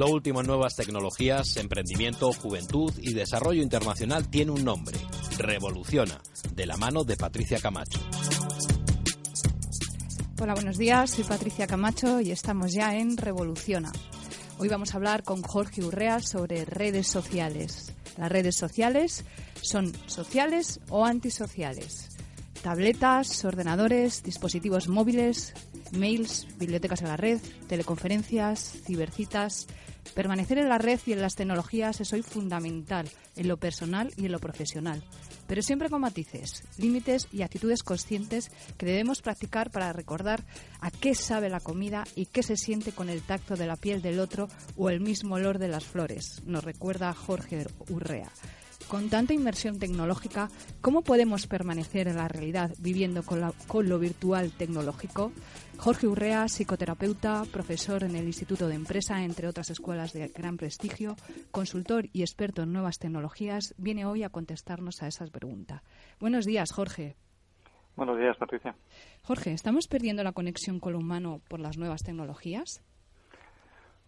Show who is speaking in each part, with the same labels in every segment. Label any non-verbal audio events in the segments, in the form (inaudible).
Speaker 1: Lo último en nuevas tecnologías, emprendimiento, juventud y desarrollo internacional tiene un nombre, Revoluciona, de la mano de Patricia Camacho.
Speaker 2: Hola, buenos días. Soy Patricia Camacho y estamos ya en Revoluciona. Hoy vamos a hablar con Jorge Urrea sobre redes sociales. Las redes sociales son sociales o antisociales. Tabletas, ordenadores, dispositivos móviles, mails, bibliotecas en la red, teleconferencias, cibercitas. Permanecer en la red y en las tecnologías es hoy fundamental en lo personal y en lo profesional, pero siempre con matices, límites y actitudes conscientes que debemos practicar para recordar a qué sabe la comida y qué se siente con el tacto de la piel del otro o el mismo olor de las flores, nos recuerda Jorge Urrea. Con tanta inmersión tecnológica, ¿cómo podemos permanecer en la realidad viviendo con, lo virtual tecnológico? Jorge Urrea, psicoterapeuta, profesor en el Instituto de Empresa, entre otras escuelas de gran prestigio, consultor y experto en nuevas tecnologías, viene hoy a contestarnos a esas preguntas. Buenos días, Jorge.
Speaker 3: Buenos días, Patricia.
Speaker 2: Jorge, ¿estamos perdiendo la conexión con lo humano por las nuevas tecnologías?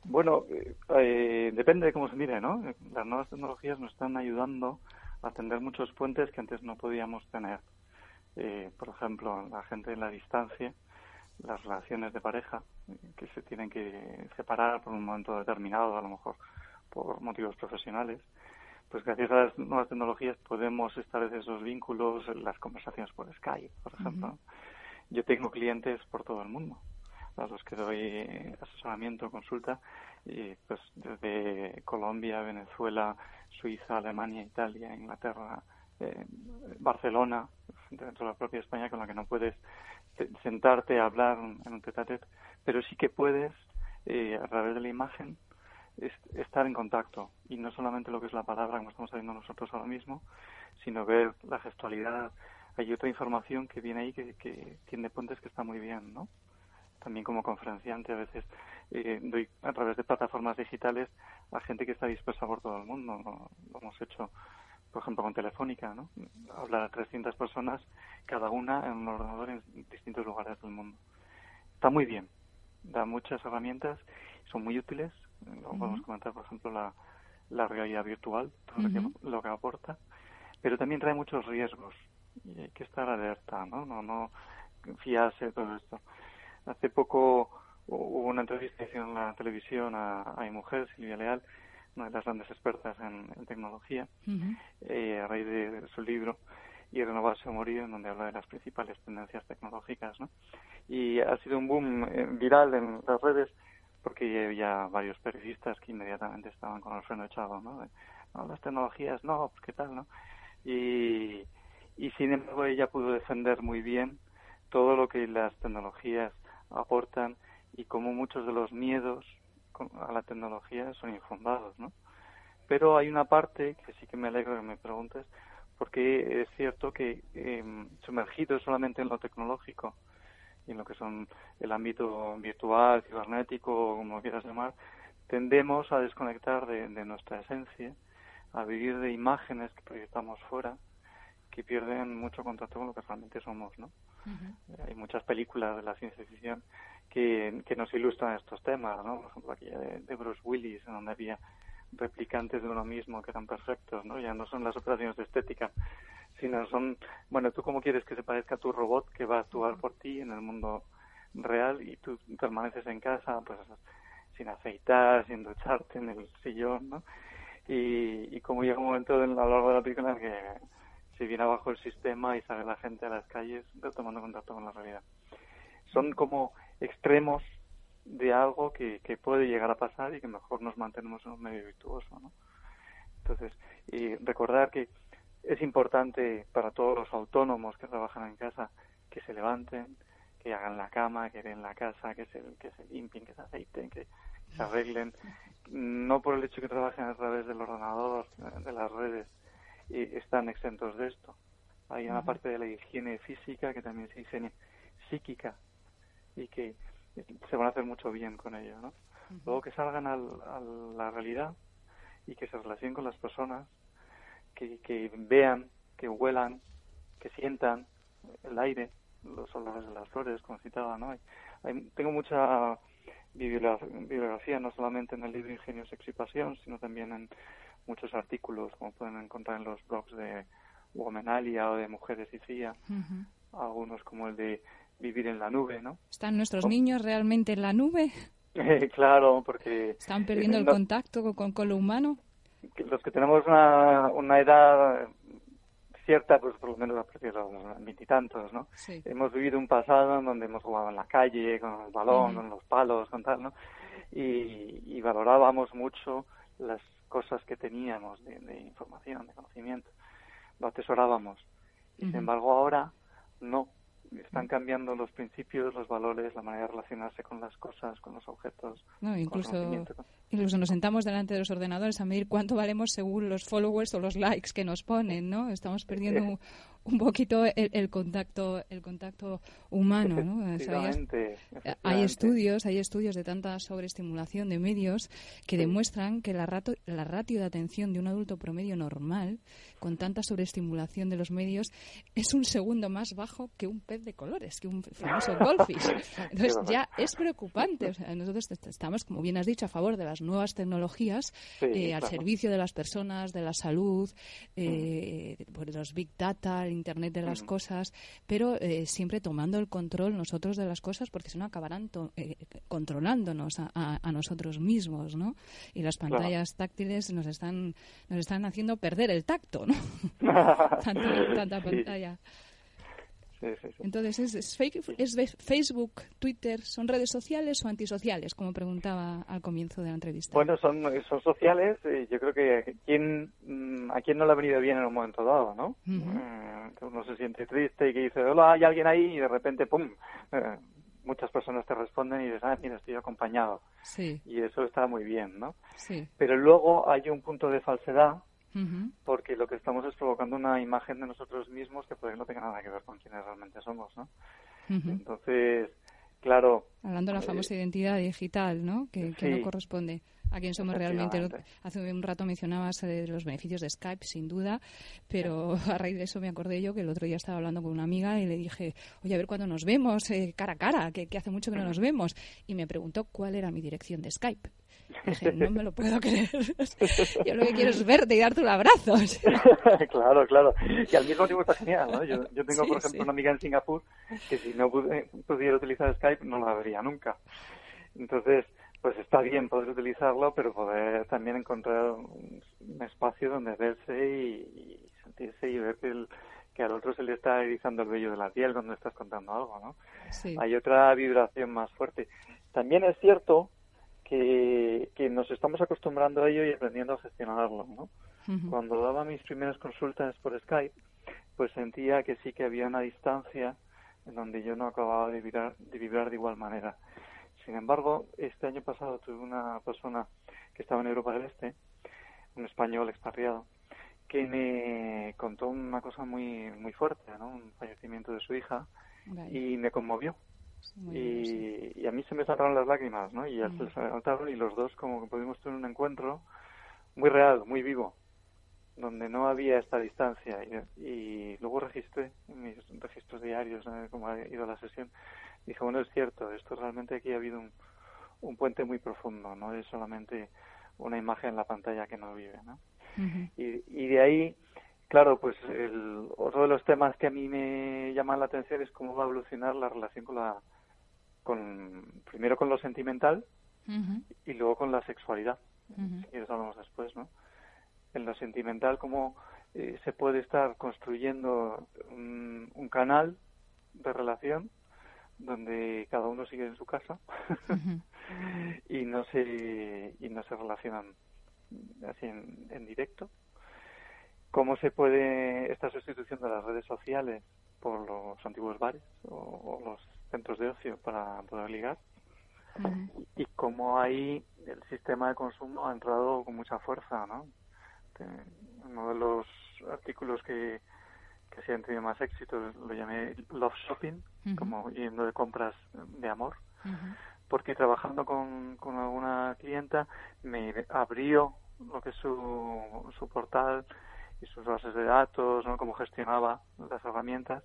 Speaker 3: Bueno, eh, eh, depende de cómo se mire, ¿no? Las nuevas tecnologías nos están ayudando a tender muchos puentes que antes no podíamos tener. Eh, por ejemplo, la gente en la distancia, las relaciones de pareja que se tienen que separar por un momento determinado, a lo mejor por motivos profesionales, pues gracias a las nuevas tecnologías podemos establecer esos vínculos, las conversaciones por Skype, por ejemplo. Yo tengo clientes por todo el mundo a los que doy asesoramiento, consulta, y pues desde Colombia, Venezuela, Suiza, Alemania, Italia, Inglaterra, eh, Barcelona, dentro de la propia España, con la que no puedes sentarte a hablar en un tete pero sí que puedes, eh, a través de la imagen, estar en contacto. Y no solamente lo que es la palabra, como estamos haciendo nosotros ahora mismo, sino ver la gestualidad. Hay otra información que viene ahí que, que tiene puentes que está muy bien, ¿no? También como conferenciante a veces eh, doy a través de plataformas digitales a gente que está dispersa por todo el mundo. Lo, hemos hecho, por ejemplo, con Telefónica, ¿no? Hablar a 300 personas, cada una en un ordenador en distintos lugares del mundo. Está muy bien, da muchas herramientas, son muy útiles. Lo podemos comentar, por ejemplo, la, la realidad virtual, todo lo, que, lo que aporta, pero también trae muchos riesgos y hay que estar alerta, ¿no? No, no fiarse de todo esto. Hace poco hubo una entrevista en la televisión a, a mi mujer, Silvia Leal, una de las grandes expertas en, tecnología, eh, a raíz de, su libro y Renovarse o Morir, en donde habla de las principales tendencias tecnológicas. ¿no? Y ha sido un boom eh, viral en las redes porque había varios periodistas que inmediatamente estaban con el freno echado, ¿no? no, las tecnologías, no, pues qué tal, ¿no? Y, y sin embargo ella pudo defender muy bien todo lo que las tecnologías aportan y como muchos de los miedos a la tecnología son infundados, ¿no? Pero hay una parte que sí que me alegro que me preguntes, porque es cierto que eh, sumergido solamente en lo tecnológico y en lo que son el ámbito virtual, cibernético, como quieras llamar, tendemos a desconectar de, de nuestra esencia, a vivir de imágenes que proyectamos fuera, que pierden mucho contacto con lo que realmente somos, ¿no? Hay muchas películas de la ciencia ficción que, que nos ilustran estos temas, ¿no? Por ejemplo, aquella de, Bruce Willis, en donde había replicantes de uno mismo que eran perfectos, ¿no? Ya no son las operaciones de estética, sino son, bueno, tú cómo quieres que se parezca a tu robot que va a actuar por ti en el mundo real y tú permaneces en casa, pues sin aceitar, sin ducharte en el sillón, ¿no? Y, y como llega un momento a lo largo de la película que se viene abajo el sistema y sale la gente a las calles tomando contacto con la realidad. Son como extremos de algo que, que puede llegar a pasar y que mejor nos mantenemos en un medio virtuoso. ¿no? Entonces, y recordar que es importante para todos los autónomos que trabajan en casa que se levanten, que hagan la cama, que den la casa, que se, que se limpien, que se aceiten, que se arreglen, no por el hecho que trabajen a través del ordenador, de las redes, están exentos de esto. Hay una parte de la higiene física que también se higiene psíquica y que se van a hacer mucho bien con ello, ¿no? Luego que salgan a la realidad y que se relacionen con las personas, que, que vean, que huelan, que sientan el aire, los olores de las flores, como citaba, ¿no? tengo mucha bibliografía no solamente en el libro Ingenio, Sexo y Pasión, sino también en muchos artículos, como pueden encontrar en los blogs de Womenalia o de Mujeres y CIA, algunos como el de Vivir en la Nube, ¿no?
Speaker 2: ¿Están nuestros niños realmente en la nube? (laughs)
Speaker 3: claro, porque...
Speaker 2: ¿Están perdiendo el contacto con, con, lo humano?
Speaker 3: Los que tenemos una, una edad cierta, pues por lo menos a partir de los veintitantos, ¿no? Hemos vivido un pasado en donde hemos jugado en la calle, con el balón, con los palos, con tal, ¿no? Y, valorábamos mucho las cosas que teníamos de, información, de conocimiento. Lo atesorábamos. sin embargo, ahora no están cambiando los principios, los valores, la manera de relacionarse con las cosas, con los objetos.
Speaker 2: No, incluso, incluso nos sentamos delante de los ordenadores a medir cuánto valemos según los followers o los likes que nos ponen, ¿no? Estamos perdiendo un, un poquito el, contacto el contacto humano ¿no? hay estudios hay estudios de tanta sobreestimulación de medios que demuestran que la, rato, la ratio de atención de un adulto promedio normal con tanta sobreestimulación de los medios es un segundo más bajo que un pez de colores que un famoso goldfish. (laughs) Entonces ya es preocupante. Nosotros estamos como bien has dicho a favor de las nuevas tecnologías eh, al servicio de las personas de la salud eh, pues de los big data Internet de las cosas, pero eh, siempre tomando el control nosotros de las cosas, porque si no acabarán eh, controlándonos a, nosotros mismos, ¿no? Y las pantallas táctiles nos están nos están haciendo perder el tacto, ¿no? (laughs) (laughs) tanta, pantalla. Entonces, ¿es, ¿es, Facebook, Twitter, son redes sociales o antisociales? Como preguntaba al comienzo de la entrevista.
Speaker 3: Bueno, son, son sociales. yo creo que ¿quién, mm, a quién no le ha venido bien en un momento dado, ¿no? Uh uno se siente triste y que dice, hola, hay alguien ahí y de repente, ¡pum! Eh, muchas personas te responden y dices, ah, mira, estoy acompañado.
Speaker 2: Sí.
Speaker 3: Y eso está muy bien, ¿no?
Speaker 2: Sí.
Speaker 3: Pero luego hay un punto de falsedad porque lo que estamos es provocando una imagen de nosotros mismos que puede no tenga nada que ver con quienes realmente somos, ¿no? Entonces, claro.
Speaker 2: Hablando de la eh, famosa identidad digital, ¿no? Que, no corresponde a quién somos realmente. Hace un rato mencionabas eh, los beneficios de Skype, sin duda, pero (laughs) a raíz de eso me acordé yo que el otro día estaba hablando con una amiga y le dije, oye, a ver cuándo nos vemos, eh, cara a cara, que, que hace mucho que no nos vemos. Y me preguntó cuál era mi dirección de Skype. No me lo puedo creer. (laughs) Yo lo que quiero es verte y darte un abrazo. (laughs)
Speaker 3: claro, claro. Y al mismo tiempo está genial, ¿no? Yo, yo tengo, por ejemplo, una amiga en Singapur que si no pudiera utilizar Skype no la vería nunca. Entonces, pues está bien poder utilizarlo, pero poder también encontrar un, espacio donde verse y, sentirse y ver que, el, que al otro se le está erizando el vello de la piel cuando estás contando algo, ¿no? Hay otra vibración más fuerte. También es cierto que, que nos estamos acostumbrando a ello y aprendiendo a gestionarlo, ¿no? Cuando daba mis primeras consultas por Skype, pues sentía que sí que había una distancia en donde yo no acababa de vibrar de, vibrar de igual manera. Sin embargo, este año pasado tuve una persona que estaba en Europa del Este, un español expatriado, que me contó una cosa muy muy fuerte, ¿no? Un fallecimiento de su hija y me conmovió. Y, a mí se me saltaron las lágrimas, ¿no? Y mm. se saltaron y los dos como que pudimos tener un encuentro muy real, muy vivo, donde no había esta distancia. Y, luego registré en mis registros diarios, ¿no? como ha ido la sesión, dije, bueno, es cierto, esto realmente aquí ha habido un, un puente muy profundo, no es solamente una imagen en la pantalla que no vive, ¿no? y, y de ahí, claro, pues el, otro de los temas que a mí me llaman la atención es cómo va a evolucionar la relación con la, con, primero con lo sentimental y luego con la sexualidad. Y eso hablamos después, ¿no? En lo sentimental, cómo eh, se puede estar construyendo un, un canal de relación donde cada uno sigue en su casa (laughs) y no se y no se relacionan así en, directo. Cómo se puede esta sustitución de las redes sociales por los antiguos bares o, los centros de ocio para poder ligar. Y cómo ahí el sistema de consumo ha entrado con mucha fuerza no uno de los artículos que que se han tenido más éxito, lo llamé love shopping, como yendo de compras de amor, porque trabajando con, con alguna clienta me abrió lo que es su, su portal y sus bases de datos, ¿no? cómo gestionaba las herramientas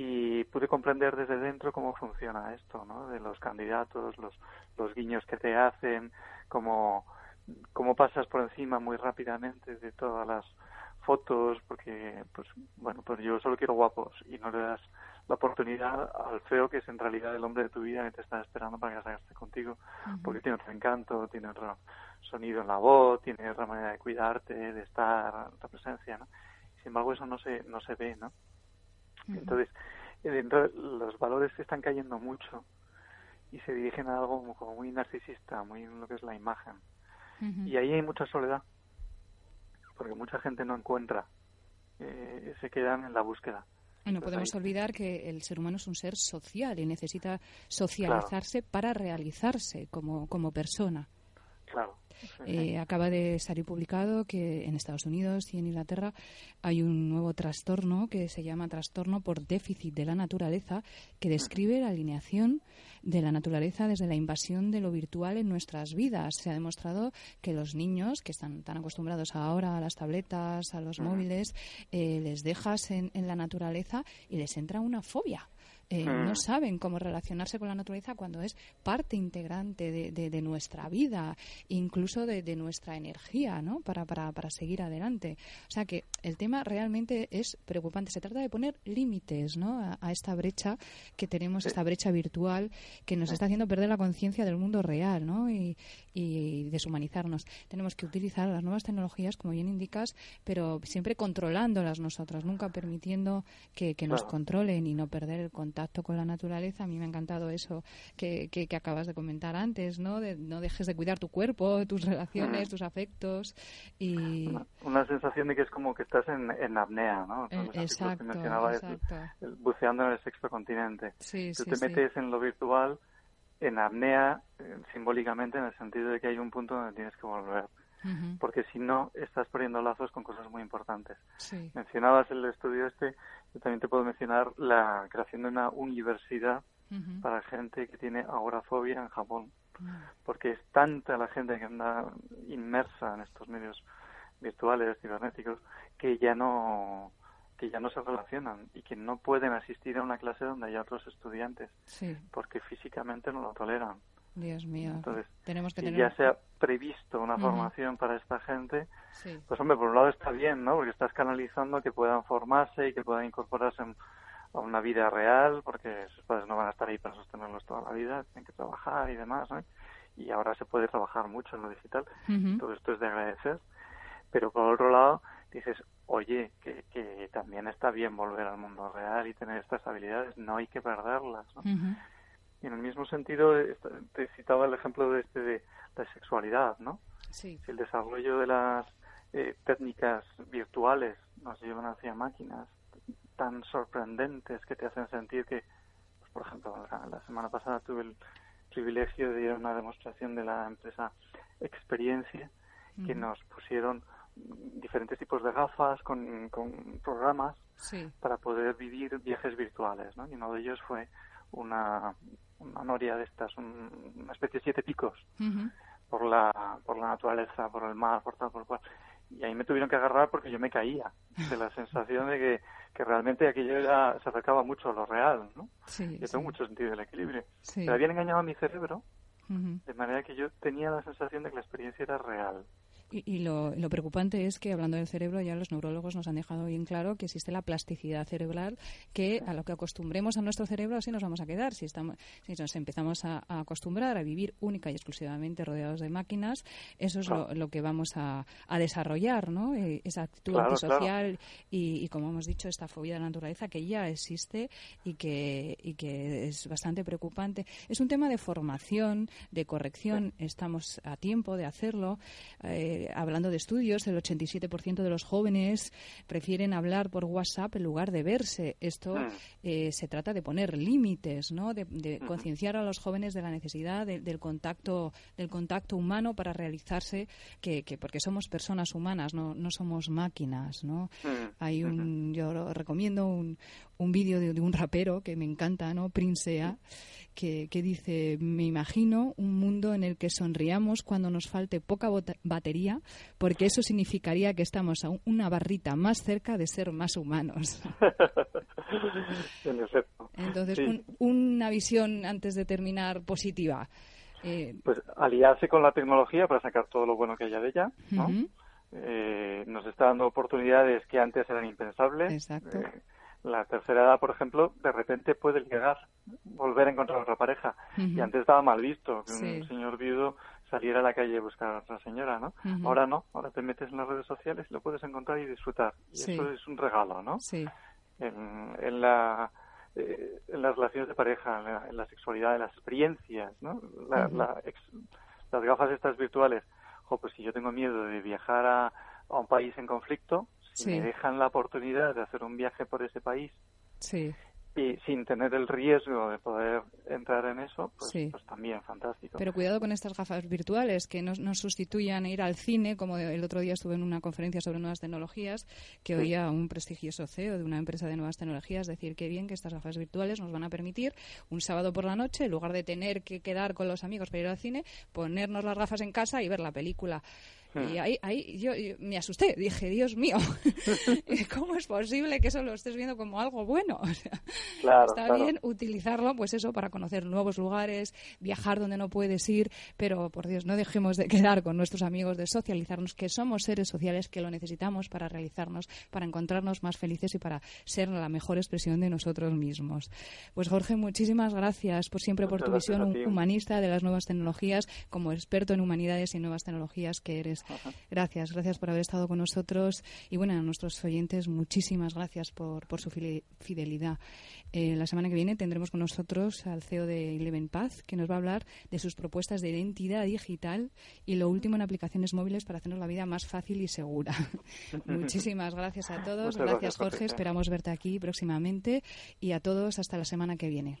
Speaker 3: y pude comprender desde dentro cómo funciona esto, ¿no? De los candidatos, los, los guiños que te hacen, cómo, cómo pasas por encima muy rápidamente de todas las fotos, porque, pues, bueno, pues yo solo quiero guapos y no le das la oportunidad al feo que es en realidad el hombre de tu vida que te está esperando para casarse contigo, porque tiene otro encanto, tiene otro sonido en la voz, tiene otra manera de cuidarte, de estar, otra presencia, ¿no? Sin embargo, eso no se, no se ve, ¿no? Entonces, eh, dentro los valores están cayendo mucho y se dirigen a algo como muy narcisista, muy en lo que es la imagen. Y ahí hay mucha soledad, porque mucha gente no encuentra, eh, se quedan en la búsqueda.
Speaker 2: Y no podemos olvidar que el ser humano es un ser social y necesita socializarse para realizarse como, como persona.
Speaker 3: Claro.
Speaker 2: Eh, acaba de salir publicado que en Estados Unidos y en Inglaterra hay un nuevo trastorno que se llama trastorno por déficit de la naturaleza, que describe la alineación de la naturaleza desde la invasión de lo virtual en nuestras vidas. Se ha demostrado que los niños, que están tan acostumbrados ahora a las tabletas, a los móviles, eh, les dejas en la naturaleza y les entra una fobia. Eh, no saben cómo relacionarse con la naturaleza cuando es parte integrante de, de, nuestra vida, incluso de, nuestra energía, ¿no? Para, para, para, seguir adelante. O sea que el tema realmente es preocupante. Se trata de poner límites, ¿no? A, esta brecha que tenemos, esta brecha virtual que nos está haciendo perder la conciencia del mundo real, ¿no? Y, y deshumanizarnos. Tenemos que utilizar las nuevas tecnologías, como bien indicas, pero siempre controlándolas nosotras, nunca permitiendo que, que nos controlen y no perder el contacto con la naturaleza. A mí me ha encantado eso que, que, acabas de comentar antes, ¿no? De, no dejes de cuidar tu cuerpo, tus relaciones, tus afectos. y
Speaker 3: Una, sensación de que es como que estás en, en apnea, ¿no?
Speaker 2: Eh, exacto,
Speaker 3: buceando en el sexto continente. Tú te metes en lo virtual en apnea eh, simbólicamente en el sentido de que hay un punto donde tienes que volver. Porque si no, estás poniendo lazos con cosas muy importantes. Mencionabas el estudio este, yo también te puedo mencionar la creación de una universidad para gente que tiene agorafobia en Japón. Porque es tanta la gente que anda inmersa en estos medios virtuales, cibernéticos, que ya no que ya no se relacionan y que no pueden asistir a una clase donde haya otros estudiantes porque físicamente no lo toleran.
Speaker 2: Dios mío.
Speaker 3: Entonces,
Speaker 2: tenemos que
Speaker 3: si ya se ha previsto una formación para esta gente, pues hombre, por un lado está bien, ¿no? Porque estás canalizando que puedan formarse y que puedan incorporarse a una vida real, porque sus padres no van a estar ahí para sostenerlos toda la vida, tienen que trabajar y demás, ¿no? Y ahora se puede trabajar mucho en lo digital, todo esto es de agradecer. Pero por otro lado, dices, oye, que, que también está bien volver al mundo real y tener estas habilidades, no hay que perderlas, ¿no? Y en el mismo sentido, te citaba el ejemplo de este de la sexualidad, ¿no?
Speaker 2: Sí.
Speaker 3: El desarrollo de las eh, técnicas virtuales nos llevan hacia máquinas tan sorprendentes que te hacen sentir que, pues, por ejemplo, la, semana pasada tuve el privilegio de ir a una demostración de la empresa Experiencia que nos pusieron diferentes tipos de gafas con, con programas para poder vivir viajes virtuales, ¿no? Y uno de ellos fue una, una noria de estas, una especie de siete picos por la por la naturaleza, por el mar, por tal, por cual. Y ahí me tuvieron que agarrar porque yo me caía de la sensación de que, que realmente aquello ya se acercaba mucho a lo real, ¿no? yo tengo mucho sentido del equilibrio. Pero habían engañado a mi cerebro de manera que yo tenía la sensación de que la experiencia era real.
Speaker 2: Y, lo, preocupante es que, hablando del cerebro, ya los neurólogos nos han dejado bien claro que existe la plasticidad cerebral, que a lo que acostumbremos a nuestro cerebro así nos vamos a quedar. Si, estamos, si nos empezamos a, acostumbrar a vivir única y exclusivamente rodeados de máquinas, eso es lo, que vamos a, desarrollar, ¿no? Eh, esa actitud antisocial y, como hemos dicho, esta fobia de la naturaleza que ya existe y que, y que es bastante preocupante. Es un tema de formación, de corrección. Estamos a tiempo de hacerlo. Eh, hablando de estudios, el 87% de los jóvenes prefieren hablar por WhatsApp en lugar de verse. Esto ah. eh, se trata de poner límites, ¿no? De, concienciar a los jóvenes de la necesidad del contacto del contacto humano para realizarse, que, porque somos personas humanas, no, no somos máquinas, ¿no? Ah. Hay un, yo recomiendo un, un vídeo de, un rapero que me encanta, ¿no? Princea, que, que, dice, me imagino un mundo en el que sonriamos cuando nos falte poca batería, porque eso significaría que estamos a una barrita más cerca de ser más humanos. (laughs)
Speaker 3: en efecto.
Speaker 2: Entonces, una visión antes de terminar positiva.
Speaker 3: Eh, pues aliarse con la tecnología para sacar todo lo bueno que haya de ella, ¿no? eh, nos está dando oportunidades que antes eran impensables.
Speaker 2: Exacto.
Speaker 3: Eh, la tercera edad, por ejemplo, de repente puede llegar, volver a encontrar otra pareja. Y antes estaba mal visto que un señor viudo saliera a la calle a buscar a otra señora, ¿no? Ahora no, ahora te metes en las redes sociales y lo puedes encontrar y disfrutar. Y eso es un regalo, ¿no?
Speaker 2: Sí.
Speaker 3: En, la, eh, en las relaciones de pareja, en la, sexualidad, en las experiencias, ¿no? las gafas estas virtuales. O pues si yo tengo miedo de viajar a, a un país en conflicto, me dejan la oportunidad de hacer un viaje por ese país
Speaker 2: sí
Speaker 3: y sin tener el riesgo de poder entrar en eso, pues, pues, también fantástico.
Speaker 2: Pero cuidado con estas gafas virtuales, que no, no, sustituyan ir al cine, como el otro día estuve en una conferencia sobre nuevas tecnologías, que oía un prestigioso CEO de una empresa de nuevas tecnologías decir que bien que estas gafas virtuales nos van a permitir un sábado por la noche, en lugar de tener que quedar con los amigos para ir al cine, ponernos las gafas en casa y ver la película. Y hmm. ahí, ahí yo, me asusté, dije, Dios mío, (laughs) ¿cómo es posible que eso lo estés viendo como algo bueno? (laughs) está bien utilizarlo, pues eso, para conocer nuevos lugares, viajar donde no puedes ir, pero por Dios, no dejemos de quedar con nuestros amigos, de socializarnos, que somos seres sociales, que lo necesitamos para realizarnos, para encontrarnos más felices y para ser la mejor expresión de nosotros mismos. Pues Jorge, muchísimas gracias por siempre por tu visión humanista de las nuevas tecnologías, como experto en humanidades y nuevas tecnologías que eres Gracias, gracias por haber estado con nosotros y bueno, a nuestros oyentes muchísimas gracias por, por su fidelidad. Eh, la semana que viene tendremos con nosotros al CEO de Eleven Path que nos va a hablar de sus propuestas de identidad digital y lo último en aplicaciones móviles para hacernos la vida más fácil y segura. (laughs) muchísimas gracias a todos. gracias Jorge. Esperamos verte aquí próximamente y a todos hasta la semana que viene.